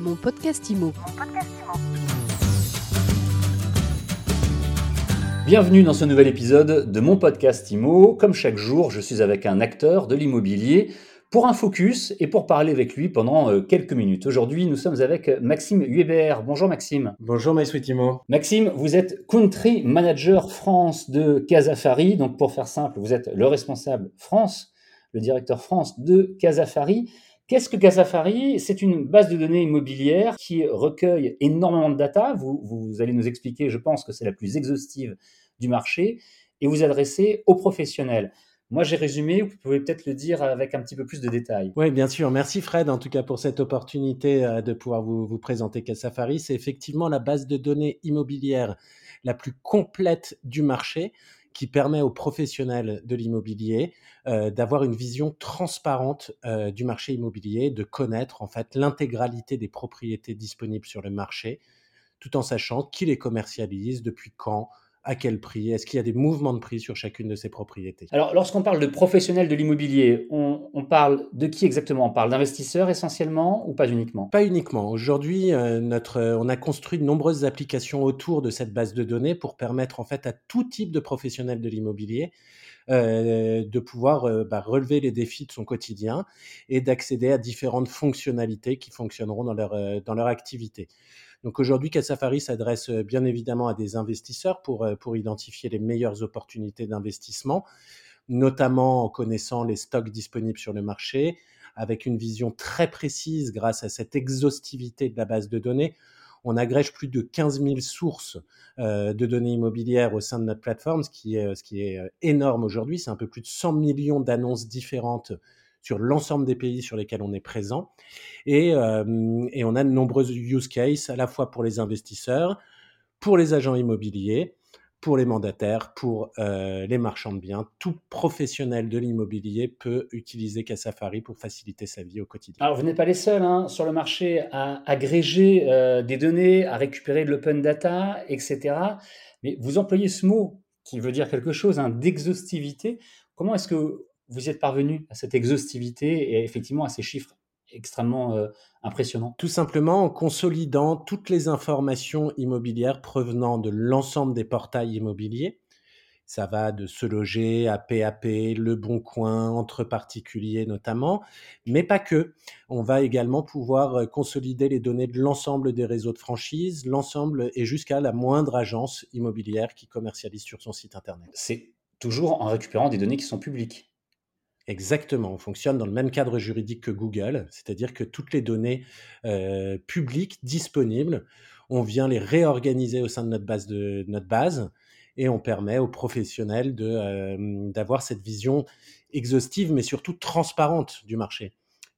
Mon podcast IMO. Bienvenue dans ce nouvel épisode de mon podcast IMO. Comme chaque jour, je suis avec un acteur de l'immobilier pour un focus et pour parler avec lui pendant euh, quelques minutes. Aujourd'hui, nous sommes avec Maxime Huébert. Bonjour Maxime. Bonjour Timo. Maxime, vous êtes Country Manager France de Casafari. Donc pour faire simple, vous êtes le responsable France, le directeur France de Casafari. Qu'est-ce que Casafari C'est une base de données immobilière qui recueille énormément de data. Vous, allez nous expliquer, je pense que c'est la plus exhaustive du marché, et vous adressez aux professionnels. Moi, j'ai résumé, vous pouvez peut-être le dire avec un petit peu plus de détails. Oui, bien sûr. Merci Fred, en tout cas, pour cette opportunité euh, de pouvoir vous, vous présenter Casafari. C'est effectivement la base de données immobilière la plus complète du marché qui permet aux professionnels de l'immobilier euh, d'avoir une vision transparente euh, du marché immobilier, de connaître en fait l'intégralité des propriétés disponibles sur le marché, tout en sachant qui les commercialise, depuis quand, à quel prix? Est-ce qu'il y a des mouvements de prix sur chacune de ces propriétés? Alors, lorsqu'on parle de professionnels de l'immobilier, on, parle de qui exactement? On parle d'investisseurs essentiellement ou pas uniquement? Pas uniquement. Aujourd'hui, euh, notre, on a construit de nombreuses applications autour de cette base de données pour permettre en fait à tout type de professionnels de l'immobilier euh, de pouvoir euh, bah, relever les défis de son quotidien et d'accéder à différentes fonctionnalités qui fonctionneront dans leur, dans leur activité. Donc aujourd'hui, Casafari s'adresse euh, bien évidemment à des investisseurs pour, euh, pour identifier les meilleures opportunités d'investissement, notamment en connaissant les stocks disponibles sur le marché, avec une vision très précise grâce à cette exhaustivité de la base de données. On agrège plus de 15 000 sources euh, de données immobilières au sein de notre plateforme, ce qui est, ce qui est énorme aujourd'hui. C'est un peu plus de 100 millions d'annonces différentes sur l'ensemble des pays sur lesquels on est présent. Et, et, on a de nombreux use cases à la fois pour les investisseurs, pour les agents immobiliers, pour les mandataires, pour euh, les marchands de biens. Tout professionnel de l'immobilier peut utiliser Casafari pour faciliter sa vie au quotidien. Alors, vous n'êtes pas les seuls hein, sur le marché à agréger euh, des données, à récupérer de l'open data, etc. Mais vous employez ce mot qui veut dire quelque chose, hein, d'exhaustivité. Comment est-ce que vous êtes parvenu à cette exhaustivité et effectivement à ces chiffres extrêmement euh, impressionnants Tout simplement en consolidant toutes les informations immobilières provenant de l'ensemble des portails immobiliers. Ça va de se loger à PAP, Le Bon Coin, entre particuliers notamment, mais pas que. On va également pouvoir euh, consolider les données de l'ensemble des réseaux de franchise, l'ensemble et jusqu'à la moindre agence immobilière qui commercialise sur son site Internet. C'est toujours en récupérant des données qui sont publiques. Exactement, on fonctionne dans le même cadre juridique que Google, c'est-à-dire que toutes les données euh, publiques disponibles, on vient les réorganiser au sein de notre base, de, notre base et on permet aux professionnels euh, d'avoir cette vision exhaustive, mais surtout transparente du marché.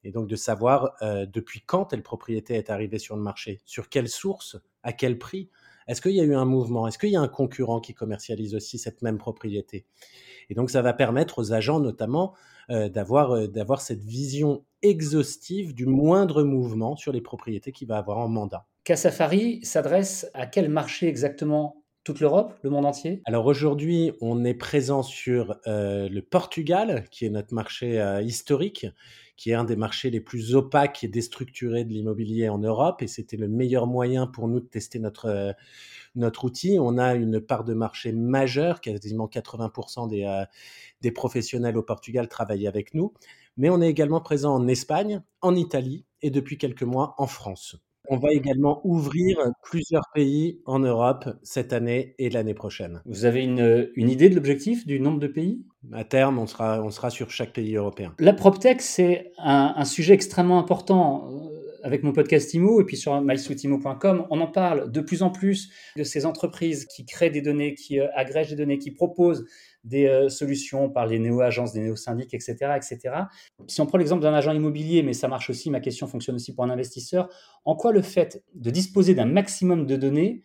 Et donc de savoir euh, depuis quand telle propriété est arrivée sur le marché, sur quelle source, à quel prix, est-ce qu'il y a eu un mouvement? Est-ce qu'il y a un concurrent qui commercialise aussi cette même propriété? Et donc, ça va permettre aux agents, notamment, euh, d'avoir, euh, d'avoir cette vision exhaustive du moindre mouvement sur les propriétés qu'il va avoir en mandat. Casafari s'adresse à quel marché exactement toute l'Europe, le monde entier? Alors aujourd'hui, on est présent sur euh, le Portugal, qui est notre marché historique, qui est un des marchés les plus opaques et déstructurés de l'immobilier en Europe. Et c'était le meilleur moyen pour nous de tester notre, euh, notre outil. On a une part de marché majeure, quasiment 80% des, euh, des professionnels au Portugal travaillent avec nous. Mais on est également présent en Espagne, en Italie et depuis quelques mois en France. On va également ouvrir plusieurs pays en Europe cette année et l'année prochaine. Vous avez une, une idée de l'objectif du nombre de pays? À terme, on sera, on sera sur chaque pays européen. La PropTech, c'est un, un, sujet extrêmement important. Euh, avec mon podcast IMO et puis sur mysweetimo.com, on en parle de plus en plus de ces entreprises qui créent des données, qui euh, agrègent des données, qui proposent des euh, solutions par les néo-agences, des néo-syndics, etc., etc. Si on prend l'exemple d'un agent immobilier, mais ça marche aussi, ma question fonctionne aussi pour un investisseur, en quoi le fait de disposer d'un maximum de données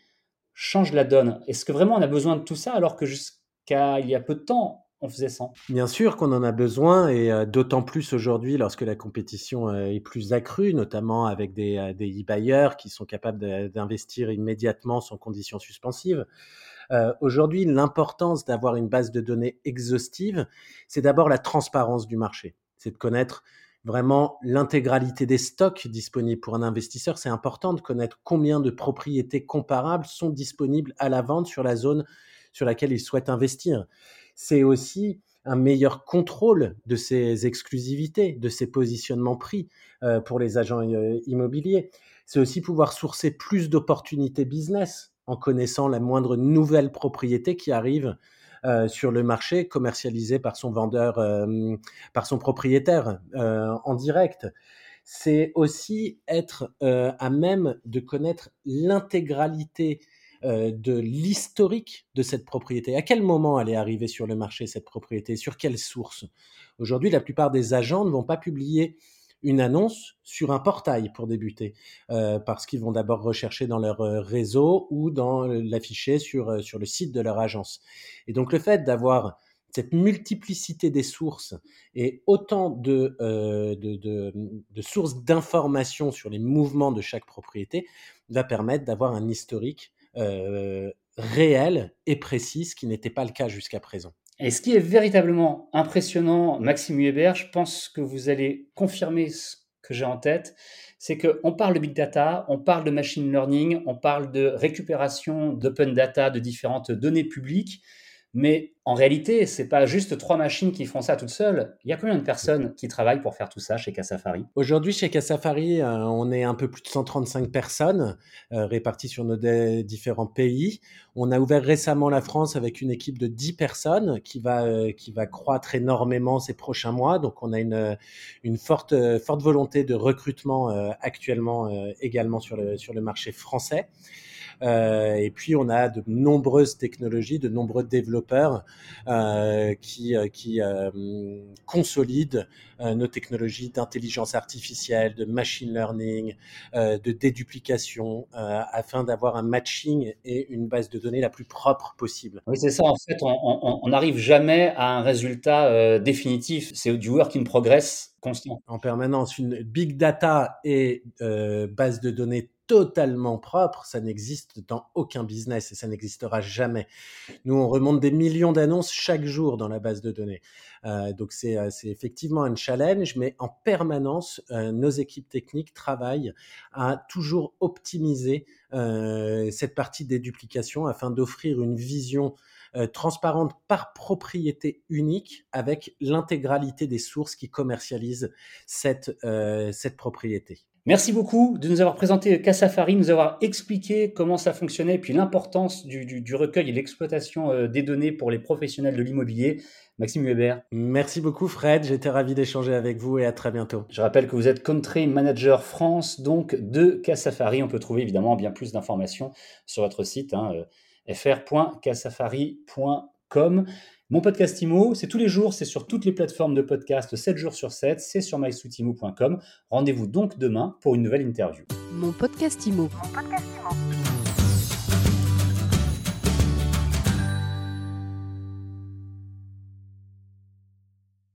change la donne? Est-ce que vraiment on a besoin de tout ça alors que jusqu'à il y a peu de temps, on faisait sans Bien sûr qu'on en a besoin et euh, d'autant plus aujourd'hui lorsque la compétition euh, est plus accrue, notamment avec des, e-buyers qui sont capables d'investir immédiatement sans conditions suspensives. Euh, aujourd'hui, l'importance d'avoir une base de données exhaustive, c'est d'abord la transparence du marché. C'est de connaître vraiment l'intégralité des stocks disponibles pour un investisseur. C'est important de connaître combien de propriétés comparables sont disponibles à la vente sur la zone sur laquelle il souhaite investir. C'est aussi un meilleur contrôle de ces exclusivités, de ces positionnements prix euh, pour les agents euh, immobiliers. C'est aussi pouvoir sourcer plus d'opportunités business en connaissant la moindre nouvelle propriété qui arrive euh, sur le marché commercialisé par son vendeur, par son propriétaire en direct. C'est aussi être à même de connaître l'intégralité euh, de l'historique de cette propriété. À quel moment elle est arrivée sur le marché, cette propriété? Sur quelle source? Aujourd'hui, la plupart des agents ne vont pas publier une annonce sur un portail pour débuter, euh, parce qu'ils vont d'abord rechercher dans leur euh, réseau ou dans l'afficher sur, sur le site de leur agence. Et donc le fait d'avoir cette multiplicité des sources et autant de, de, sources d'informations sur les mouvements de chaque propriété va permettre d'avoir un historique euh, réelle et précise, qui n'était pas le cas jusqu'à présent. Et ce qui est véritablement impressionnant, Maxime Hubert, je pense que vous allez confirmer ce que j'ai en tête, c'est qu'on parle de big data, on parle de machine learning, on parle de récupération d'open data de différentes données publiques, mais en réalité, c'est pas juste trois machines qui font ça toutes seules. Il y a combien de personnes qui travaillent pour faire tout ça chez Casafari Aujourd'hui, chez Casafari, euh, on est un peu plus de 135 personnes euh, réparties sur nos différents pays. On a ouvert récemment la France avec une équipe de 10 personnes qui va, euh, qui va croître énormément ces prochains mois. Donc, on a une, une forte, forte volonté de recrutement actuellement également sur le, sur le marché français. Euh, et puis on a de nombreuses technologies, de nombreux développeurs euh, qui, euh, qui consolident nos technologies d'intelligence artificielle, de machine learning, de déduplication, afin d'avoir un matching et une base de données la plus propre possible. Oui, c'est ça. En fait, on n'arrive jamais à un résultat définitif. C'est du work in progress En permanence, une big data et base de données totalement propre, ça n'existe dans aucun business et ça n'existera jamais. Nous, on remonte des millions d'annonces chaque jour dans la base de données. Euh, donc euh, c'est effectivement un challenge, mais en permanence, euh, nos équipes techniques travaillent à toujours optimiser cette partie des duplications afin d'offrir une vision transparente par propriété unique avec l'intégralité des sources qui commercialisent cette, cette propriété. Merci beaucoup de nous avoir présenté Cassafari, nous avoir expliqué comment ça fonctionnait et puis l'importance du, recueil et l'exploitation euh, des données pour les professionnels de l'immobilier. Maxime Weber. Merci beaucoup Fred, j'étais ravi d'échanger avec vous et à très bientôt. Je rappelle que vous êtes Country Manager France donc de Cassafari. On peut trouver évidemment bien plus d'informations sur votre site hein, fr.cassafari.com. Mon podcast IMO, c'est tous les jours, c'est sur toutes les plateformes de podcast 7 jours sur 7, c'est sur mysoutimo.com. Rendez-vous donc demain pour une nouvelle interview. Mon podcast IMO. Mon podcast IMO.